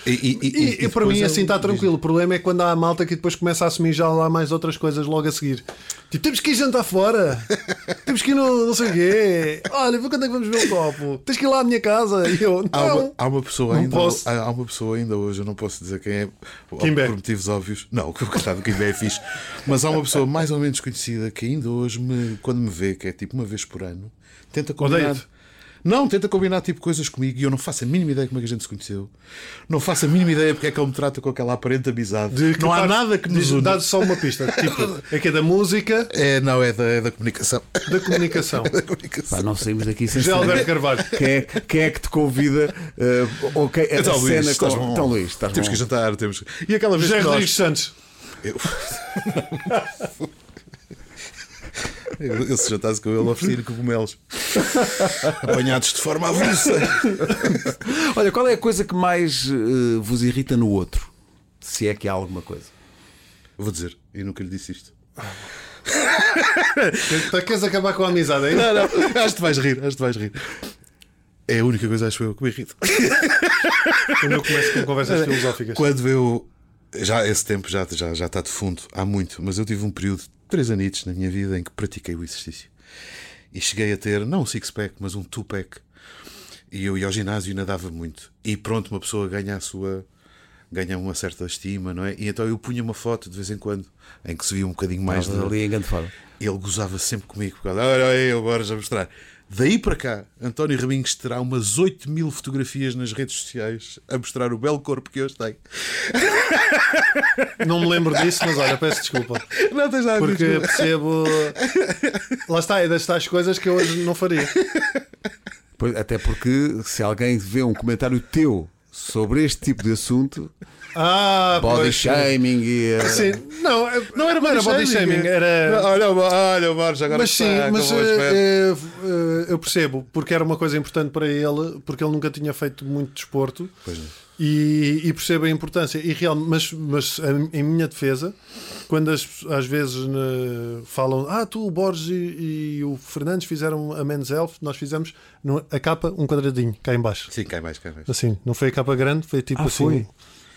E, e- e- E, e para mim assim está tranquilo. O problema é quando há a malta que depois começa a assumir já lá mais outras coisas logo a seguir. Tipo, temos que ir jantar fora. (laughs) temos que ir no não sei o quê. Olha, quando é que vamos ver o copo. Tens que ir lá à minha casa. E eu, Há uma, não. há uma pessoa não ainda posso. há, uma pessoa ainda hoje, eu não posso dizer quem é Kimber. por motivos óbvios. Não, (laughs) que o coitado do Kimber é fixe. Mas há uma pessoa mais ou menos conhecida que ainda hoje me, quando me vê, que é tipo uma vez por ano, tenta combinar. Odeia-te. Não, tenta combinar tipo coisas comigo e eu não faço a mínima ideia como é que a gente se conheceu. Não faço a mínima ideia porque é que ele me trata com aquela aparente amizade. De não há parte- nada que nos une. Dá só uma pista. Tipo, (laughs) é que é da música, É, não, é da, é da comunicação. da comunicação. (laughs) da comunicação. Pá, não saímos daqui sem José saber Alberto Carvalho. quem é, quem é que te convida ou quem, a Então, Luís, cena estás com... bom. Então, Luís, estás Temos bom. que jantar, temos que- E aquela vez José que nós... Rodrigues Santos. Eu- (laughs) Eu, eu se jantasse com ele, oferecia-lhe cogumelos apanhados de forma avulsa. Olha, qual é a coisa que mais eh, vos irrita no outro? Se é que há alguma coisa. Vou dizer, eu nunca lhe disse isto. Tu queres acabar com a amizade, é isso? Não, não, acho que vais rir, acho que vais rir. É a única coisa, acho eu, que me irrita. Quando eu começo com conversas filosóficas. Quando eu. Já esse tempo já, já, já está defunto, há muito, mas eu tive um período de três anitos na minha vida em que pratiquei o exercício. E cheguei a ter, não um six-pack, mas um two-pack. E eu ia ao ginásio e nadava muito. E pronto, uma pessoa ganha a sua. Ganha uma certa estima, não é? E então eu punha uma foto de vez em quando em que se via um bocadinho mais Estavas de, ali em grande forma. ele gozava sempre comigo por causa, olha aí, eu bora já mostrar. Daí para cá, António Raminhos terá umas 8 mil fotografias nas redes sociais a mostrar o belo corpo que hoje tem. (laughs) Não me lembro disso, mas olha, peço desculpa. Não tens nada Porque disso. percebo. Lá está, é das tais coisas que eu hoje não faria. Até porque se alguém vê um comentário teu sobre este tipo de assunto, Ah, body pois. shaming e. eh, Sim, não, é- Não era body body shaming, shaming, era. Olha, olha, o Borges agora Mas sim, está mas eh, eh, eu percebo, porque era uma coisa importante para ele, porque ele nunca tinha feito muito desporto Pois não. e, e percebo a importância. E real, mas, mas em minha defesa, quando as, às vezes né, falam, ah, tu, o Borges e, e o Fernandes fizeram a Men's Health, nós fizemos no- a capa um quadradinho cá em baixo. Sim, cai mais, cai mais. Assim, não foi a capa grande, foi tipo Ah, assim. foi?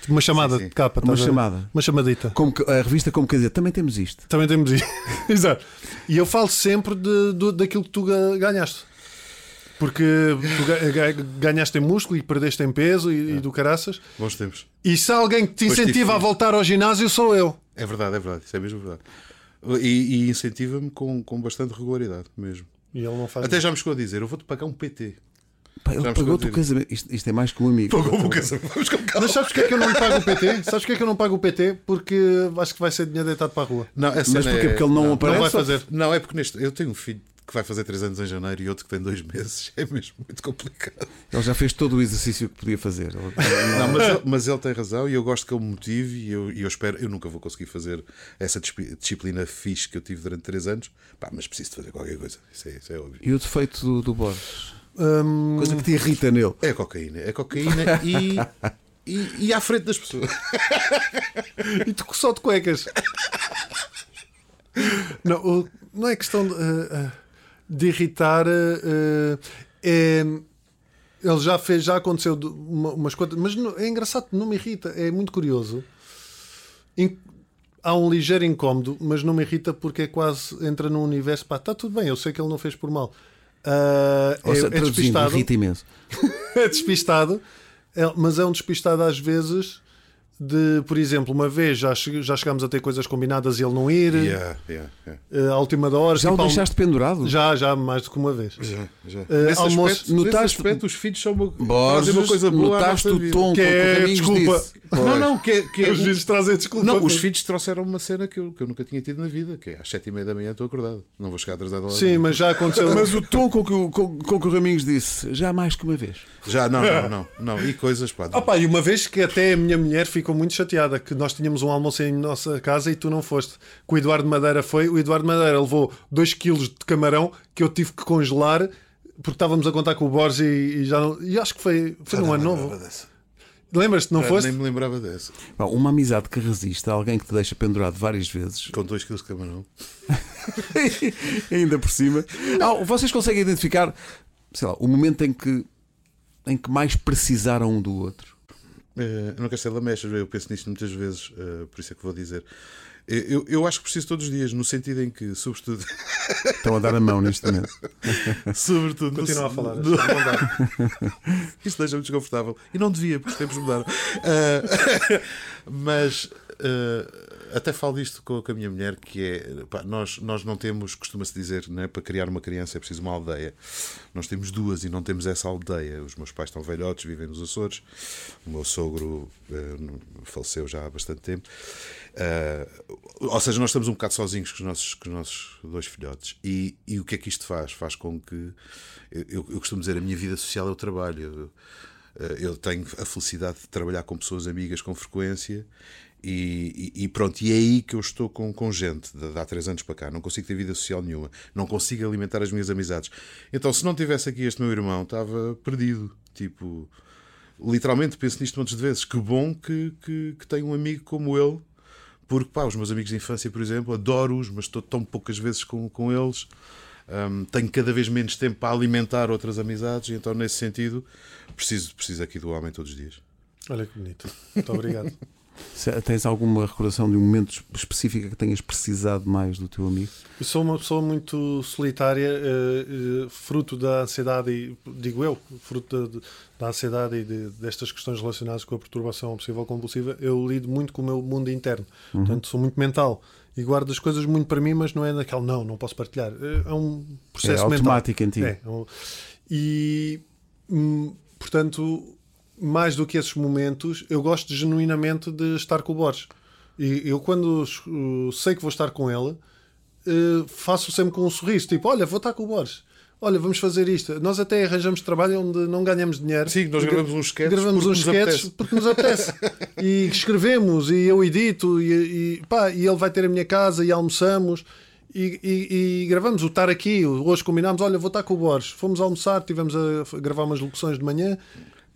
tipo uma chamada Sim, sim. de capa. Uma chamada. Uma chamadita. Como que- a revista como quer dizer, também temos isto. Também temos isso. (laughs) Exato. E eu falo sempre de, do- daquilo que tu ga- ganhaste. Porque tu ga- ga- ganhaste em músculo e perdeste em peso e, e do caraças. Bons tempos. E se há alguém que te incentiva a voltar ao ginásio, sou eu. É verdade, é verdade. Isso é mesmo verdade. E, e incentiva-me com, com bastante regularidade mesmo. E ele não faz. Até já me chegou a dizer: eu vou-te pagar um PT. Pá, ele Já me pagou-te o casamento. Isto, isto é mais que um amigo. Pagou-me o casamento. Mas sabes porque é que eu não lhe pago o PT? Sabes porque é que eu não pago o PT? Porque acho que vai ser dinheiro deitado para a rua. Não, essa Mas porquê? é- Porque ele não aparece? Não vai fazer. Não, é porque neste. Eu tenho um filho que vai fazer 3 anos em janeiro e outro que tem 2 meses. (laughs) É mesmo muito complicado. Ele já fez todo o exercício que podia fazer. (laughs) Não, mas, ele, mas ele tem razão e eu gosto que ele me motive e eu, e eu espero. Eu nunca vou conseguir fazer essa disciplina fixe que eu tive durante 3 anos. Pá, mas preciso de fazer qualquer coisa. Isso é, isso é óbvio. E o defeito do, do Borges? Hum, Coisa que te irrita nele. É cocaína. É cocaína e, e, e à frente das pessoas. (laughs) E tu só de cuecas. Não, o- não é questão de, eh, eh, de irritar. eh, é, ele já fez, já aconteceu uma- umas coisas, mas não- é engraçado, não me irrita, é muito curioso. In- há um ligeiro incómodo, mas não me irrita porque é quase entra num universo. Pá, está tudo bem, eu sei que ele não fez por mal. Ah, Ou é, seja, é despistado irrita imenso. (laughs) é despistado, é- mas é um despistado às vezes de, por exemplo, uma vez já, che- já chegámos a ter coisas combinadas e ele não ir, Yeah, yeah, yeah. eh, à última da hora. Já o tipo, deixaste pendurado? Já, já, mais do que uma vez. Já, já. Eh, nesse, almoço- aspecto, notaste- nesse aspecto, os filhos são uma, Borges, uma coisa boa notaste o tom Que com que é, o desculpa. disse. Não, não, que é, que é- Os vídeos trazem desculpa. Não, os filhos trouxeram uma cena que eu, que eu nunca tinha tido na vida, que é às sete e meia da manhã estou acordado. Não vou chegar atrasado lá. Sim, mas já aconteceu. (laughs) Mas o tom com que o, com, com que o Raminhos disse, já mais que uma vez. Já, não, não, não, não. E coisas, pá. Pá, e uma vez que até a minha mulher ficou muito chateada que nós tínhamos um almoço em nossa casa e tu não foste. Que o Eduardo Madeira foi. O Eduardo Madeira levou 2 kg de camarão que eu tive que congelar porque estávamos a contar com o Borges e, e já não. E acho que foi, foi num ano novo. Lembras-te, não Ah, foste? Nem me lembrava dessa. Pá, Uma amizade que resiste a alguém que te deixa pendurado várias vezes, Com 2 kg de camarão. (laughs) ainda por cima. Ah, vocês conseguem identificar, sei lá, o momento em que, em que mais precisaram um do outro? Eh, eu não quero ser lamechas, eu penso nisto muitas vezes, eh, por isso é que vou dizer. Eu, eu, eu acho que preciso todos os dias, no sentido em que, sobretudo. (laughs) Estão a dar a mão neste momento. sobretudo no- Continua a falar. no-. (laughs) Isto deixa-me desconfortável. E não devia, porque os tempos mudaram. Ah, (laughs) mas ah, até falo disto com, com a minha mulher, que é pá, nós, nós não temos, costuma-se dizer, né, para criar uma criança é preciso uma aldeia. Nós temos duas e não temos essa aldeia. Os meus pais estão velhotes, vivem nos Açores. O meu sogro ah, faleceu já há bastante tempo. Ah, ou seja, nós estamos um bocado sozinhos com os nossos, com os nossos dois filhotes. E, e o que é que isto faz? Faz com que. Eu, eu costumo dizer, a minha vida social é o trabalho. Eu, eh, eu tenho a felicidade de trabalhar com pessoas amigas com frequência E, e- e pronto, e é aí que eu estou com, com gente de, de há três anos para cá. Não consigo ter vida social nenhuma, não consigo alimentar as minhas amizades. Então, se não tivesse aqui este meu irmão, estava perdido. Tipo, literalmente penso nisto de vezes. Que bom que, que, que tenho um amigo como ele, porque pá, os meus amigos de infância, por exemplo, adoro-os, mas estou tão poucas vezes com, com eles. Hum, tenho cada vez menos tempo para alimentar outras amizades, então, nesse sentido, preciso, preciso aqui do homem todos os dias. Olha que bonito. Muito obrigado. (laughs) Se- Tens alguma recordação de um momento específico que tenhas precisado mais do teu amigo? Eu sou uma pessoa muito solitária, eh, eh, fruto da ansiedade, e, digo eu, fruto da, da ansiedade e de- destas questões relacionadas com a perturbação obsessiva compulsiva. Eu lido muito com o meu mundo interno, portanto, sou muito mental e guardo as coisas muito para mim, mas não é naquela, não, não posso partilhar. É é um processo é mental. automático em ti. É, é um- e hum, portanto, mais do que esses momentos, eu gosto genuinamente de estar com o Borges. E eu, quando uh, sei que vou estar com ele, uh, faço sempre com um sorriso: tipo, olha, vou estar com o Borges. Olha, vamos fazer isto. Nós até arranjamos trabalho onde não ganhamos dinheiro. Sim, nós gravamos uns sketches Gravamos porque uns nos sketches porque nos apetece. (laughs) e escrevemos, e eu edito, e, e, pá, e ele vai ter a minha casa, e almoçamos. E, e- e gravamos o estar aqui. Hoje combinámos: olha, vou estar com o Borges. Fomos almoçar, tivemos a gravar umas locuções de manhã.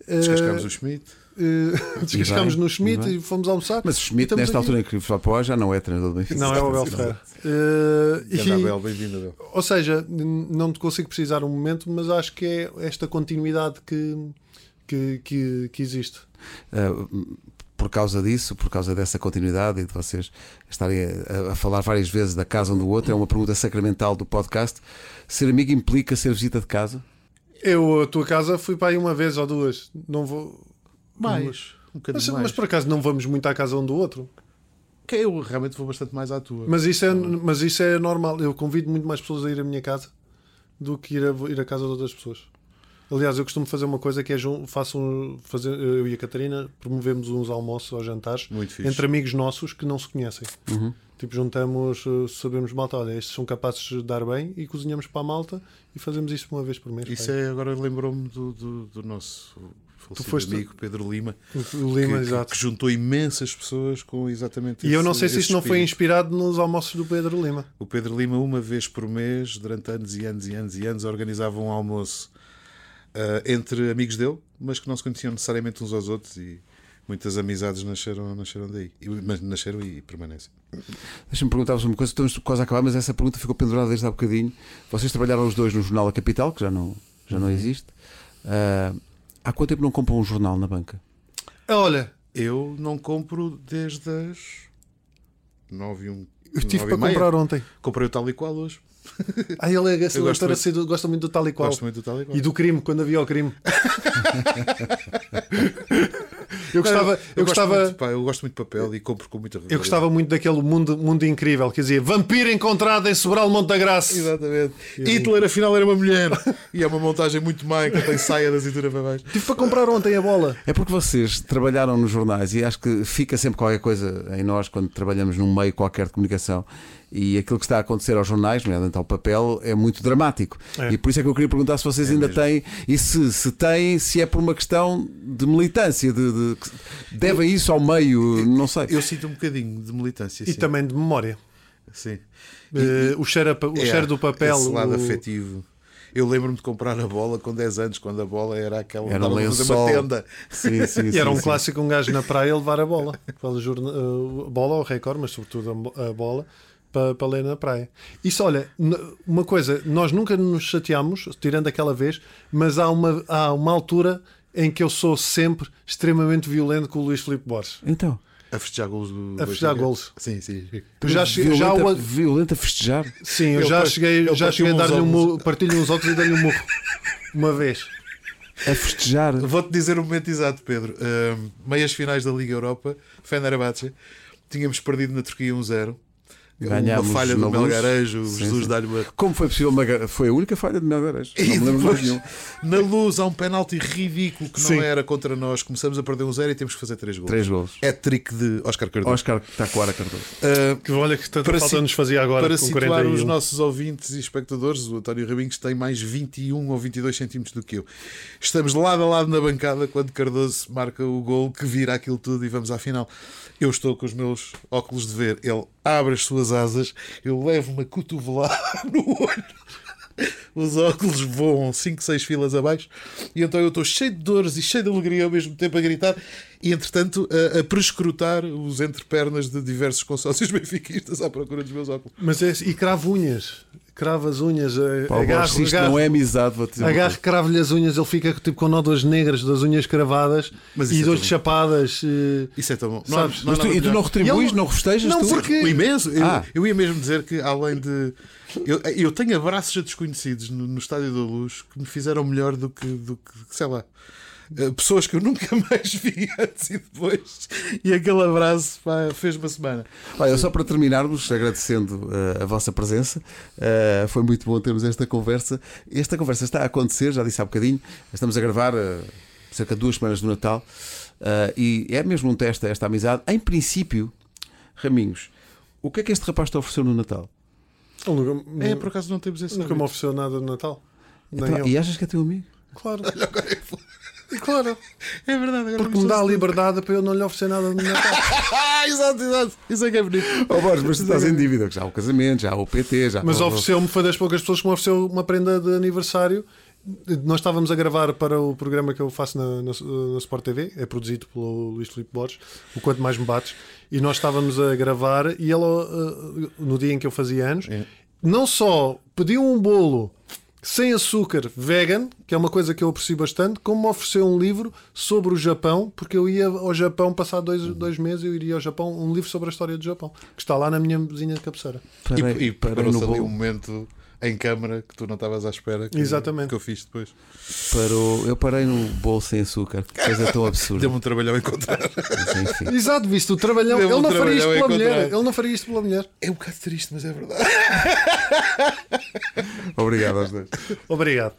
Descascámos Eh, o Schmidt. eh, (laughs) descascámos no Schmidt e fomos almoçar. Mas o Schmidt, estamos nesta aqui. altura em que foi para o já não é treinador do Benfica. Não, é o Abel Ferreira. Abel, bem-vindo, Abel. ou seja, não te consigo precisar um momento, mas acho que é esta continuidade que, que, que, que existe. Uh, por causa disso, por causa dessa continuidade e de vocês estarem a, a falar várias vezes da casa um do outro, é uma pergunta sacramental do podcast. Ser amigo implica ser visita de casa? Eu, a tua casa, fui para aí uma vez ou duas. Não vou. Mais. Um bocadinho Mas, mais. mas por acaso não vamos muito à casa um do outro. Que eu realmente vou bastante mais à tua. Mas isso é, mas isso é normal. Eu convido muito mais pessoas a ir à minha casa do que ir a, ir à casa de outras pessoas. Aliás, eu costumo fazer uma coisa que é faço um, fazer, eu e a Catarina promovemos uns almoços ou jantares entre amigos nossos que não se conhecem. Tipo, juntamos, eh, sabemos malta, olha, estes são capazes de dar bem e cozinhamos para a malta e fazemos isto uma vez por mês. Isso pá. é, agora lembrou-me do, do, do nosso falecido foste- amigo Pedro Lima, o Lima, que, que- exato. que juntou imensas pessoas com exatamente E eu não sei se isto não foi inspirado nos almoços do Pedro Lima. O Pedro Lima, uma vez por mês, durante anos e anos e anos e anos, organizava um almoço ah, entre amigos dele, mas que não se conheciam necessariamente uns aos outros e muitas amizades nasceram, nasceram daí. Mas nasceram e permanecem. Deixa-me perguntar-vos uma coisa, estamos quase a acabar, mas essa pergunta ficou pendurada desde há bocadinho. Vocês trabalharam os dois no jornal A Capital, que já não, já não existe. Ah, há quanto tempo não compram um jornal na banca? Olha, Eu não compro desde as nove e um. eu tive nove e para comprar ontem. Comprei o tal e qual hoje. (laughs) Ah, ele é Eu gosto muito- assíduo, gosta muito do tal e qual. Gosto muito do tal e qual. E do crime, quando havia o crime. (laughs) eu gostava, eu, gosto gostava, muito, pá, eu gosto muito de papel e compro com muita eu gostava muito daquele mundo, mundo incrível, quer dizer, vampiro encontrado em Sobral Monte da Graça. Exatamente. Hitler afinal era uma mulher. e é uma montagem muito má que tem saia da cintura para baixo. Tive para comprar ontem a bola. É porque vocês trabalharam nos jornais e acho que fica sempre qualquer coisa em nós quando trabalhamos num meio qualquer de comunicação e aquilo que está a acontecer aos jornais, nomeadamente ao papel, é muito dramático. É. E por isso é que eu queria perguntar se vocês ainda têm e se, se têm, se é por uma questão de militância, de, de- devem isso ao meio, não sei. Eu sinto um bocadinho de militância. E sim. também de memória. Sim. Eh, o cheiro, a o É, cheiro do papel. Esse lado o- afetivo. Eu lembro-me de comprar a bola com 10 anos, quando a bola era aquela Era um uma lençol. tenda. Sim, sim, (laughs) E era sim, um sim. clássico um gajo na praia levar a bola. Para jorna- eh, a bola ou recorde, mas sobretudo a bola. Para, para ler na praia. Isso, olha, uma coisa, nós nunca nos chateamos, tirando aquela vez, mas há uma, há uma altura em que eu sou sempre extremamente violento com o Luís Filipe Borges. Então, A festejar golos do. A festejar Benfica. golos. Sim, sim. Eu já, cheguei- já violenta, o- violenta a festejar. sim, eu Ele já cheguei, ele já cheguei a dar-lhe um murro, partilho uns óculos e dar-lhe um murro. Uma vez. A festejar. Vou-te dizer o momento exato, Pedro. Ahm, meias finais da Liga Europa, Fenerbahçe, tínhamos perdido na Turquia 1-0. Ganhámos uma falha do luz. Melgarejo, o Sim, Jesus sim. dá-lhe uma. Como foi possível? Foi a única falha de Melgarejo. Não E me lembro de mais depois, nenhum. na luz há um penalti ridículo que Sim. não era contra nós. Começamos a perder um zero e temos que fazer três gols. Três golos. É trick de Oscar Cardoso. Oscar Taquara Cardoso. Uh, Que olha que tanta falta si- nos fazia agora para com situar 41. os nossos ouvintes e espectadores, o António Rabinhos tem mais 21 ou 22 centímetros do que eu. Estamos lado a lado na bancada quando Cardoso marca o gol que vira aquilo tudo e vamos à final. Eu estou com os meus óculos de ver. Ele abre as suas asas, eu levo uma cotovelada (laughs) no olho. Os óculos voam 5, 6 filas abaixo e então eu estou cheio de dores e cheio de alegria ao mesmo tempo a gritar e entretanto a, a prescrutar os entrepernas de diversos consórcios (laughs) benfiquistas à procura dos meus óculos. Mas é, e cravo as unhas. eh, Borges, Agarro, se isto agarro, não é amizade, vou-te dizer. agarro cravo-lhe as unhas. Ele fica tipo com nódoas negras das unhas cravadas e é chapadas. eh, Isso é tão bom. Sabes, Não, Mas não, tu, e tu não retribuis, E ele- não festejas Não, tu? porque- O imenso. Eu, Ah. eu ia mesmo dizer que, além de. Eu, eu tenho abraços a desconhecidos no, no Estádio da Luz que me fizeram melhor do que, do que sei lá, pessoas que eu nunca (laughs) mais vi antes e depois. E aquele abraço pá, fez uma semana. Olha, só para terminarmos, agradecendo eh, a vossa presença, eh, foi muito bom termos esta conversa. Esta conversa está a acontecer, já disse há bocadinho, estamos a gravar eh, cerca de duas semanas do Natal eh, e é mesmo um teste a esta amizade. Em princípio, Raminhos, o que é que este rapaz te ofereceu no Natal? nunca, É, por acaso não temos esse. nunca me ofereceu nada de Natal. Nem Então, eu. e achas que é teu amigo? Claro. (laughs) claro. É verdade, agora Porque me dá a liberdade para eu não lhe oferecer nada de Natal. (laughs) Exato, exato. Isso é que é bonito. Oh, Borges, mas tu estás em dívida, já há o casamento, já há o PT, já Mas há o- ofereceu-me, foi das poucas pessoas que me ofereceu uma prenda de aniversário. Nós estávamos a gravar para o programa que eu faço na, na, na Sport TV, é produzido pelo Luís Filipe Borges, o Quanto Mais Me Bates, e nós estávamos a gravar e ele, uh, no dia em que eu fazia anos, É. não só pediu um bolo sem açúcar vegan, que é uma coisa que eu aprecio bastante, como me ofereceu um livro sobre o Japão, porque eu ia ao Japão passar dois, dois meses, eu iria ao Japão, um livro sobre a história do Japão, que está lá na minha mesinha de cabeceira. Parei- e e preparou-se no ali um momento em câmara que tu não estavas à espera. Que, Exatamente. Que eu fiz depois. Parou- eu parei no bolo sem açúcar, que coisa tão absurda. Deu-me um trabalho ao encontrar. Mas, enfim. (laughs) Exato, visto o trabalhão. Ele um não faria isto trabalhão pela a mulher. Ele não faria isto pela mulher. É um bocado triste, mas é verdade. (laughs) Obrigado aos dois. Obrigado.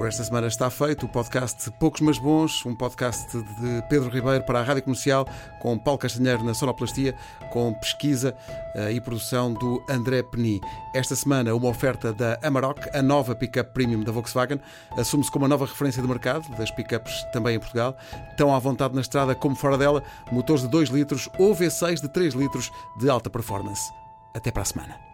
Por esta semana está feito o podcast Poucos Mas Bons, um podcast de Pedro Ribeiro para a Rádio Comercial, com Paulo Castanheiro na sonoplastia, com pesquisa eh, e produção do André Peni. Esta semana, uma oferta da Amarok, a nova pick-up premium da Volkswagen, assume-se como a nova referência de mercado das pick-ups também em Portugal. Tão à vontade na estrada como fora dela, motores de 2 litros ou V6 de 3 litros de alta performance. Até para a semana.